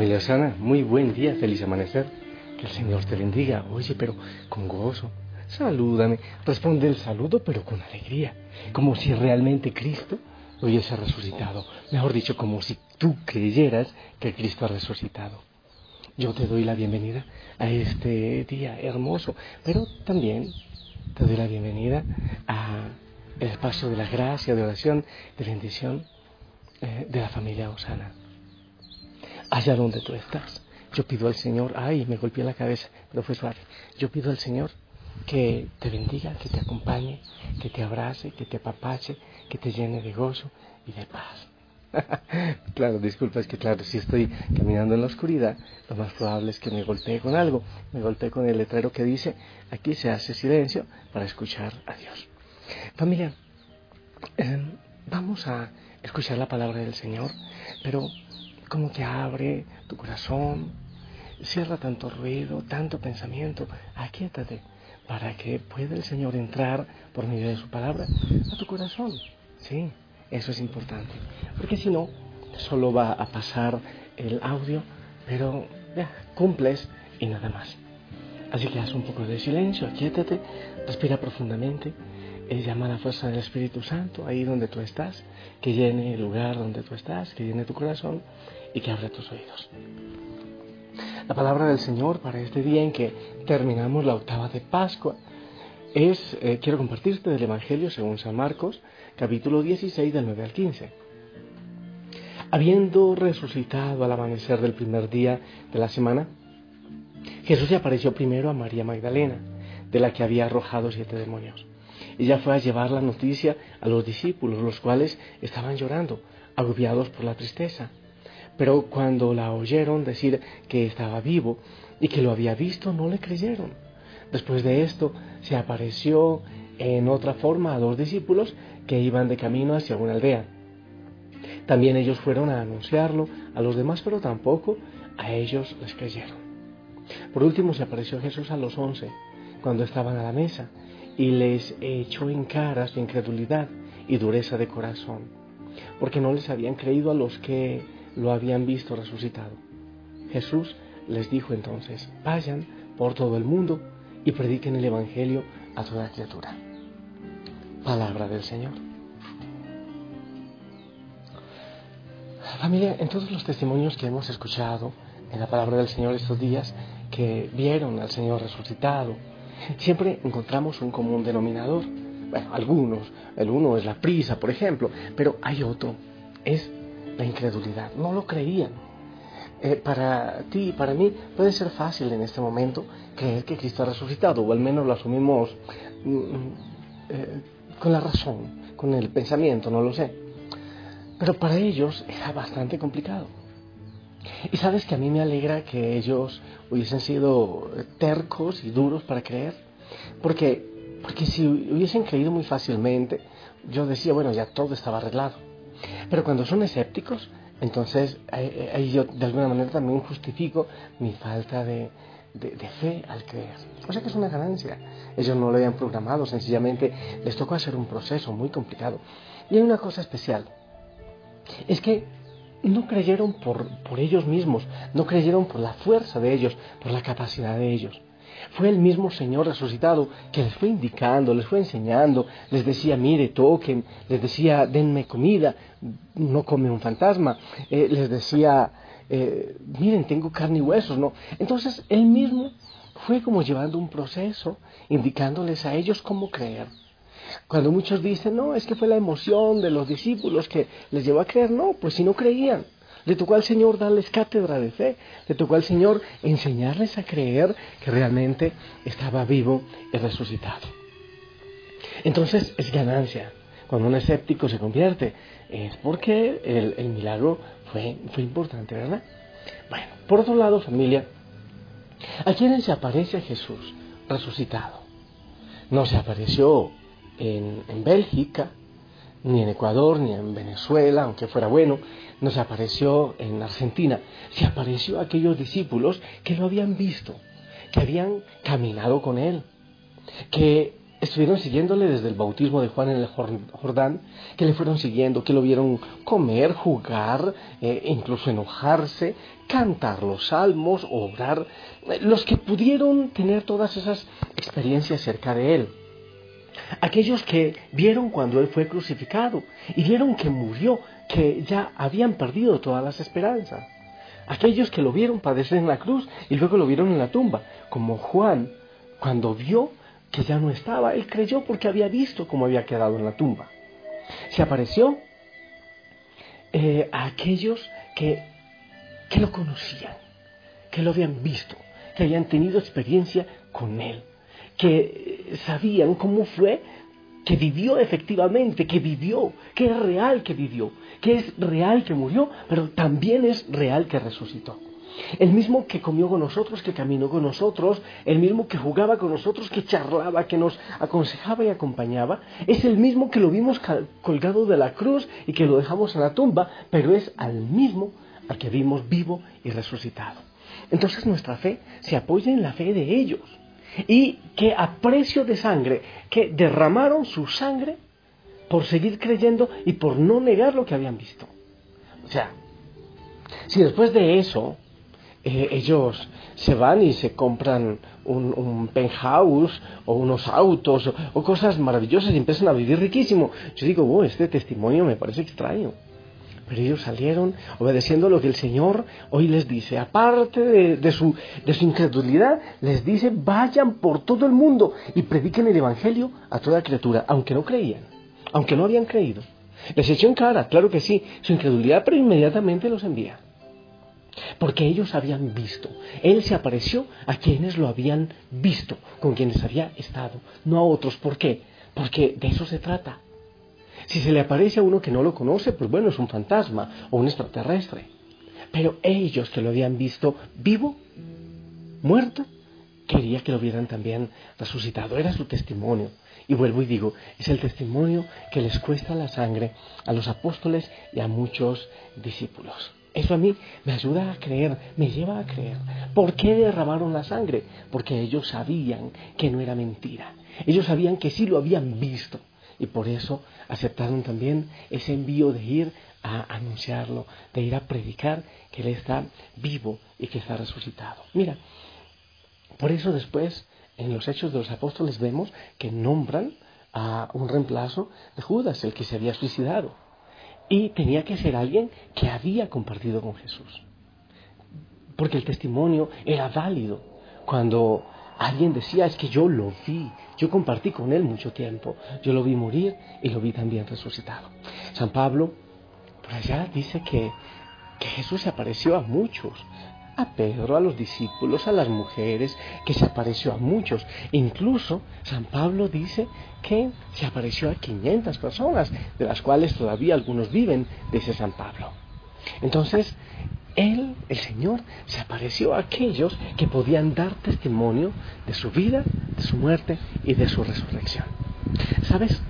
Familia Osana, muy buen día, feliz amanecer. Que el Señor te bendiga. Oye, pero con gozo. Salúdame. Responde el saludo, pero con alegría. Como si realmente Cristo hubiese resucitado. Mejor dicho, como si tú creyeras que Cristo ha resucitado. Yo te doy la bienvenida a este día hermoso, pero también te doy la bienvenida a el espacio de la gracia, de oración, de bendición eh, de la familia Osana allá donde tú estás. Yo pido al Señor, ay, me golpeé la cabeza, pero fue suave. Yo pido al Señor que te bendiga, que te acompañe, que te abrace, que te apapache, que te llene de gozo y de paz. claro, disculpa, es que claro, si estoy caminando en la oscuridad, lo más probable es que me golpee con algo. Me golpee con el letrero que dice, aquí se hace silencio para escuchar a Dios. Familia, eh, vamos a escuchar la palabra del Señor, pero como que abre tu corazón, cierra tanto ruido, tanto pensamiento, aquíétate para que pueda el Señor entrar por medio de su palabra a tu corazón. Sí, eso es importante, porque si no, solo va a pasar el audio, pero ya, cumples y nada más. Así que haz un poco de silencio, aquíétate, respira profundamente, y llama a la fuerza del Espíritu Santo ahí donde tú estás, que llene el lugar donde tú estás, que llene tu corazón y que abra tus oídos. La palabra del Señor para este día en que terminamos la octava de Pascua es, eh, quiero compartirte del Evangelio según San Marcos, capítulo 16 del 9 al 15. Habiendo resucitado al amanecer del primer día de la semana, Jesús se apareció primero a María Magdalena, de la que había arrojado siete demonios. Ella fue a llevar la noticia a los discípulos, los cuales estaban llorando, agobiados por la tristeza. Pero cuando la oyeron decir que estaba vivo y que lo había visto, no le creyeron. Después de esto, se apareció en otra forma a dos discípulos que iban de camino hacia una aldea. También ellos fueron a anunciarlo a los demás, pero tampoco a ellos les creyeron. Por último, se apareció Jesús a los once, cuando estaban a la mesa, y les echó en cara su incredulidad y dureza de corazón, porque no les habían creído a los que lo habían visto resucitado. Jesús les dijo entonces, vayan por todo el mundo y prediquen el Evangelio a toda criatura. Palabra del Señor. Familia, en todos los testimonios que hemos escuchado en la palabra del Señor estos días, que vieron al Señor resucitado, siempre encontramos un común denominador. Bueno, algunos, el uno es la prisa, por ejemplo, pero hay otro, es la incredulidad, no lo creían. Eh, para ti y para mí puede ser fácil en este momento creer que Cristo ha resucitado, o al menos lo asumimos mm, mm, eh, con la razón, con el pensamiento, no lo sé. Pero para ellos era bastante complicado. Y sabes que a mí me alegra que ellos hubiesen sido tercos y duros para creer, porque, porque si hubiesen creído muy fácilmente, yo decía, bueno, ya todo estaba arreglado. Pero cuando son escépticos, entonces ahí yo de alguna manera también justifico mi falta de, fe al creer. O sea que es una ganancia. Ellos no lo habían programado, sencillamente les tocó hacer un proceso muy complicado. Y hay una cosa especial. Es que no creyeron por, por ellos mismos, no creyeron por la fuerza de ellos, por la capacidad de ellos. Fue el mismo Señor resucitado que les fue indicando, les fue enseñando, les decía, mire, toquen, les decía, denme comida, no come un fantasma, eh, les decía, eh, miren, tengo carne y huesos, ¿no? Entonces, él mismo fue como llevando un proceso, indicándoles a ellos cómo creer. Cuando muchos dicen, no, es que fue la emoción de los discípulos que les llevó a creer, no, pues si no creían, Le tocó al Señor darles cátedra de fe. Le tocó al Señor enseñarles a creer que realmente estaba vivo y resucitado. Entonces es ganancia. Cuando un escéptico se convierte, es porque el, milagro fue, fue importante, ¿verdad? Bueno, por otro lado, familia, ¿a quién se aparece Jesús resucitado? No se apareció en, en Bélgica, ni en Ecuador, ni en Venezuela, aunque fuera bueno, no se apareció en Argentina, se apareció a aquellos discípulos que lo habían visto, que habían caminado con él, que estuvieron siguiéndole desde el bautismo de Juan en el Jordán, que le fueron siguiendo, que lo vieron comer, jugar, eh, incluso enojarse, cantar los salmos, obrar, los que pudieron tener todas esas experiencias cerca de él. Aquellos que vieron cuando Él fue crucificado y vieron que murió, que ya habían perdido todas las esperanzas. Aquellos que lo vieron padecer en la cruz y luego lo vieron en la tumba, como Juan, cuando vio que ya no estaba, él creyó porque había visto cómo había quedado en la tumba. Se apareció eh, a aquellos que, que lo conocían, que lo habían visto, que habían tenido experiencia con él que sabían cómo fue que vivió efectivamente, que vivió, que es real que vivió, que es real que murió, pero también es real que resucitó. El mismo que comió con nosotros, que caminó con nosotros, el mismo que jugaba con nosotros, que charlaba, que nos aconsejaba y acompañaba, es el mismo que lo vimos colgado de la cruz y que lo dejamos en la tumba, pero es al mismo al que vimos vivo y resucitado. Entonces nuestra fe se apoya en la fe de ellos y que a precio de sangre, que derramaron su sangre por seguir creyendo y por no negar lo que habían visto. O sea, si después de eso eh, ellos se van y se compran un, penthouse o unos autos o, cosas maravillosas y empiezan a vivir riquísimo, yo digo, oh, este testimonio me parece extraño. Pero ellos salieron obedeciendo lo que el Señor hoy les dice. Aparte de, su, de su incredulidad, les dice, vayan por todo el mundo y prediquen el Evangelio a toda criatura, aunque no creían, aunque no habían creído. Les echó en cara, claro que sí, su incredulidad, pero inmediatamente los envía. Porque ellos habían visto. Él se apareció a quienes lo habían visto, con quienes había estado, no a otros. ¿Por qué? Porque de eso se trata. Si se le aparece a uno que no lo conoce, pues bueno, es un fantasma o un extraterrestre. Pero ellos que lo habían visto vivo, muerto, quería que lo vieran también resucitado. Era su testimonio. Y vuelvo y digo, es el testimonio que les cuesta la sangre a los apóstoles y a muchos discípulos. Eso a mí me ayuda a creer, me lleva a creer. ¿Por qué derramaron la sangre? Porque ellos sabían que no era mentira. Ellos sabían que sí lo habían visto y por eso aceptaron también ese envío de ir a anunciarlo, de ir a predicar que Él está vivo y que está resucitado. Mira, por eso después en los Hechos de los Apóstoles vemos que nombran a un reemplazo de Judas, el que se había suicidado. Y tenía que ser alguien que había compartido con Jesús. Porque el testimonio era válido. Cuando alguien decía, es que yo lo vi, yo compartí con él mucho tiempo. Yo lo vi morir y lo vi también resucitado. San Pablo, por allá, dice que, que Jesús se apareció a muchos. A Pedro, a los discípulos, a las mujeres, que se apareció a muchos. Incluso San Pablo dice que se apareció a 500 personas, de las cuales todavía algunos viven, dice San Pablo. Entonces, él, el Señor, se apareció a aquellos que podían dar testimonio de su vida, de su muerte y de su resurrección. ¿Sabes?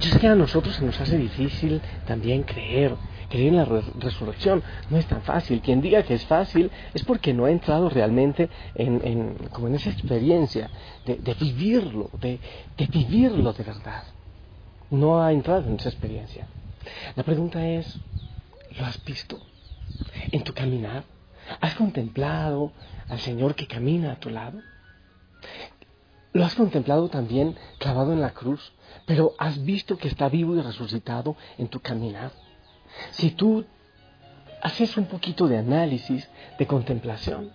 Yo sé que a nosotros se nos hace difícil también creer, creer en la resurrección. No es tan fácil. Quien diga que es fácil es porque no ha entrado realmente en, como en esa experiencia de, vivirlo, de, de vivirlo de verdad. No ha entrado en esa experiencia. La pregunta es, ¿lo has visto? En tu caminar? ¿Has contemplado al Señor que camina a tu lado? ¿Lo has contemplado también clavado en la cruz? Pero has visto que está vivo y resucitado en tu caminar. Si tú haces un poquito de análisis, de contemplación,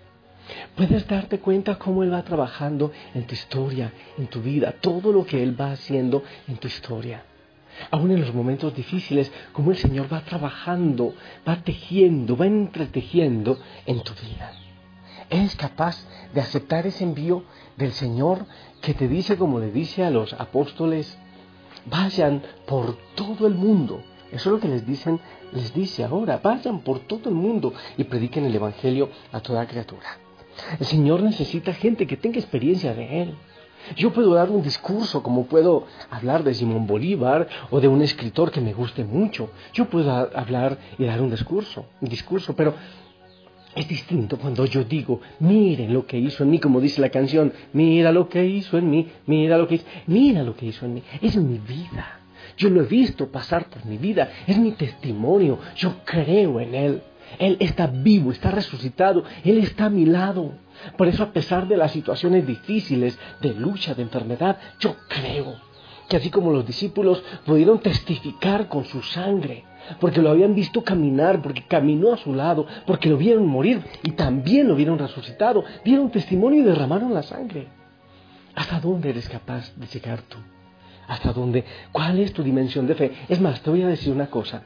puedes darte cuenta cómo Él va trabajando en tu historia, en tu vida, todo lo que Él va haciendo en tu historia. Aún en los momentos difíciles, como el Señor va trabajando, va tejiendo, va entretejiendo en tu vida. Eres capaz de aceptar ese envío del Señor que te dice, como le dice a los apóstoles, vayan por todo el mundo. Eso es lo que les dicen, les dice ahora, vayan por todo el mundo y prediquen el Evangelio a toda criatura. El Señor necesita gente que tenga experiencia de Él. Yo puedo dar un discurso como puedo hablar de Simón Bolívar o de un escritor que me guste mucho. Yo puedo hablar y dar un discurso, un discurso, pero es distinto cuando yo digo, miren lo que hizo en mí, como dice la canción, mira lo que hizo en mí, mira lo que hizo, mira lo que hizo en mí. Es mi vida. Yo lo he visto pasar por mi vida, es mi testimonio, yo creo en Él. Él está vivo, está resucitado, Él está a mi lado. Por eso a pesar de las situaciones difíciles, de lucha, de enfermedad, yo creo que así como los discípulos pudieron testificar con su sangre, porque lo habían visto caminar, porque caminó a su lado, porque lo vieron morir y también lo vieron resucitado, dieron testimonio y derramaron la sangre. ¿Hasta dónde eres capaz de llegar tú? ¿Hasta dónde? ¿Cuál es tu dimensión de fe? Es más, te voy a decir una cosa.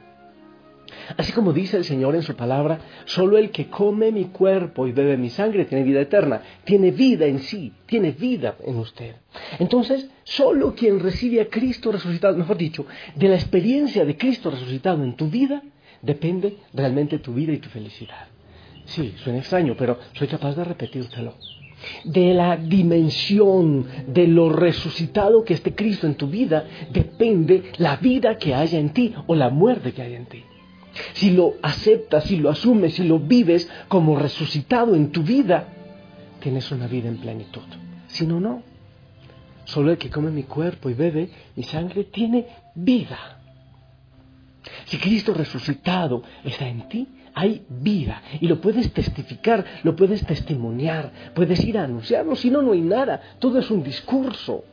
Así como dice el Señor en su palabra, solo el que come mi cuerpo y bebe mi sangre tiene vida eterna, tiene vida en sí, tiene vida en usted. Entonces, solo quien recibe a Cristo resucitado, mejor dicho, de la experiencia de Cristo resucitado en tu vida, depende realmente tu vida y tu felicidad. Sí, suena extraño, pero soy capaz de repetírtelo. De la dimensión de lo resucitado que esté Cristo en tu vida, depende la vida que haya en ti o la muerte que haya en ti. Si lo aceptas, si lo asumes, si lo vives como resucitado en tu vida, tienes una vida en plenitud. Si no, no. Solo el que come mi cuerpo y bebe mi sangre tiene vida. Si Cristo resucitado está en ti, hay vida y lo puedes testificar, lo puedes testimoniar, puedes ir a anunciarlo, si no, no hay nada, todo es un discurso.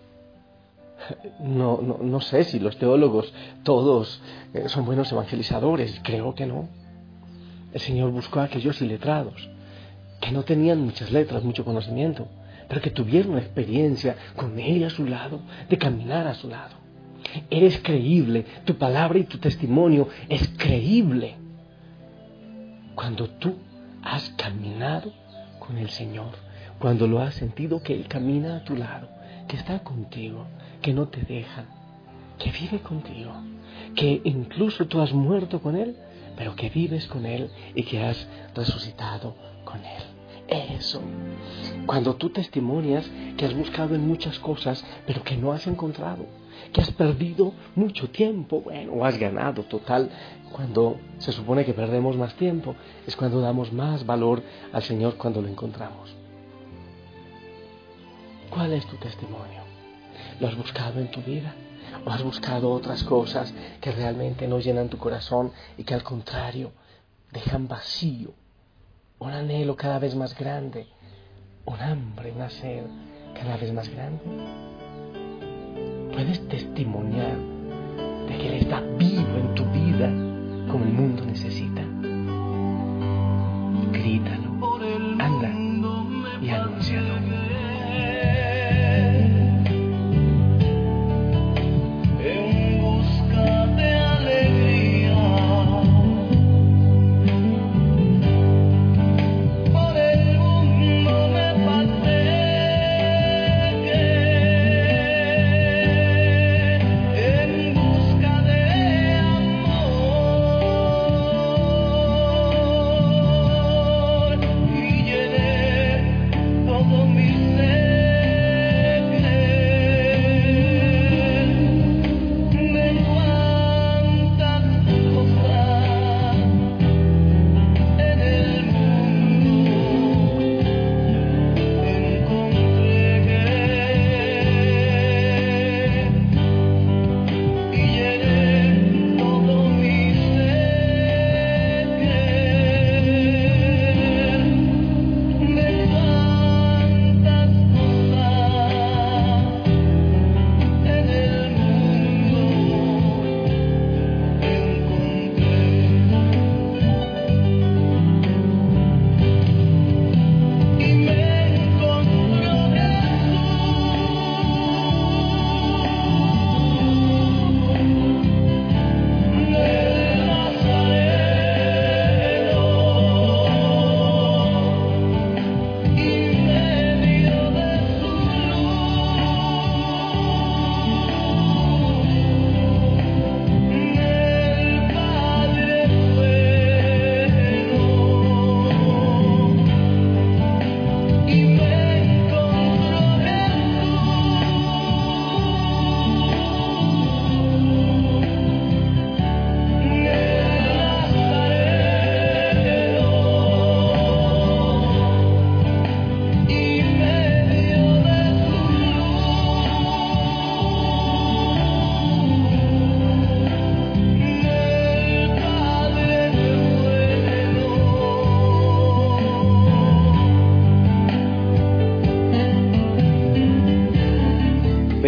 No, no, no sé si los teólogos todos eh, son buenos evangelizadores, creo que no. El Señor buscó a aquellos iletrados, que no tenían muchas letras, mucho conocimiento, pero que tuvieron experiencia con Él a su lado, de caminar a su lado. Eres creíble, tu palabra y tu testimonio es creíble cuando tú has caminado con el Señor, cuando lo has sentido que Él camina a tu lado, que está contigo, que no te deja, que vive contigo, que incluso tú has muerto con Él, pero que vives con Él y que has resucitado con Él. Eso. Cuando tú testimonias que has buscado en muchas cosas, pero que no has encontrado, que has perdido mucho tiempo, bueno, o has ganado total, cuando se supone que perdemos más tiempo, es cuando damos más valor al Señor cuando lo encontramos. ¿Cuál es tu testimonio? ¿Lo has buscado en tu vida? ¿O has buscado otras cosas que realmente no llenan tu corazón y que al contrario dejan vacío, un anhelo cada vez más grande, un hambre, una sed cada vez más grande? Puedes testimoniar de que Él está vivo en tu vida como el mundo necesita.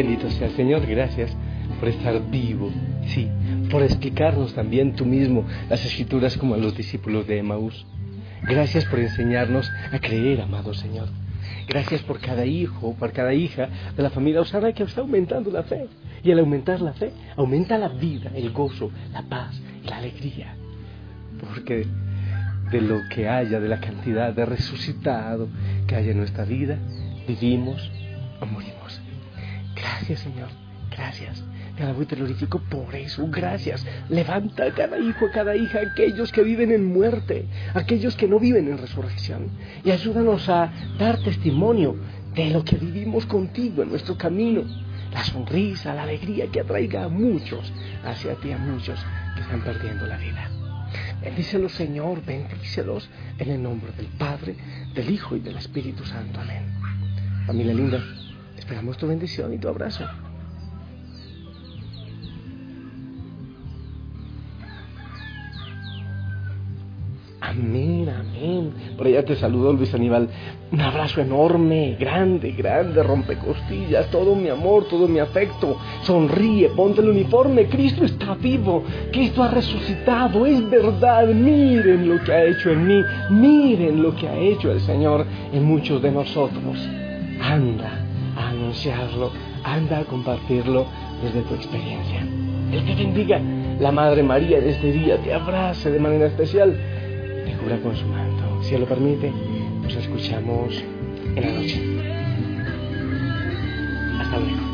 Bendito sea el Señor, gracias por estar vivo, sí, por explicarnos también tú mismo las escrituras como a los discípulos de Emaús. Gracias por enseñarnos a creer, amado Señor. Gracias por cada hijo, por cada hija de la familia Osana que está aumentando la fe. Y al aumentar la fe, aumenta la vida, el gozo, la paz y la alegría. Porque de lo que haya, de la cantidad de resucitado que haya en nuestra vida, vivimos o morimos. Gracias, Señor. Gracias. Te alabo y te glorifico por eso. Gracias. Levanta a cada hijo, a cada hija, aquellos que viven en muerte, aquellos que no viven en resurrección. Y ayúdanos a dar testimonio de lo que vivimos contigo en nuestro camino. La sonrisa, la alegría que atraiga a muchos hacia ti, a muchos que están perdiendo la vida. Bendícelos, Señor, bendícelos en el nombre del Padre, del Hijo y del Espíritu Santo. Amén. Familia linda, esperamos tu bendición y tu abrazo. Amén, amén. Por allá te saludo Luis Aníbal. Un abrazo enorme, grande, grande, rompecostillas, todo mi amor, todo mi afecto. Sonríe, ponte el uniforme. Cristo está vivo, Cristo ha resucitado, es verdad. Miren lo que ha hecho en mí, miren lo que ha hecho el Señor en muchos de nosotros. Anda anunciarlo, anda a compartirlo desde tu experiencia. El que bendiga. La Madre María de este día te abrace de manera especial te cubra con su manto. Si Él lo permite, nos escuchamos en la noche. Hasta luego.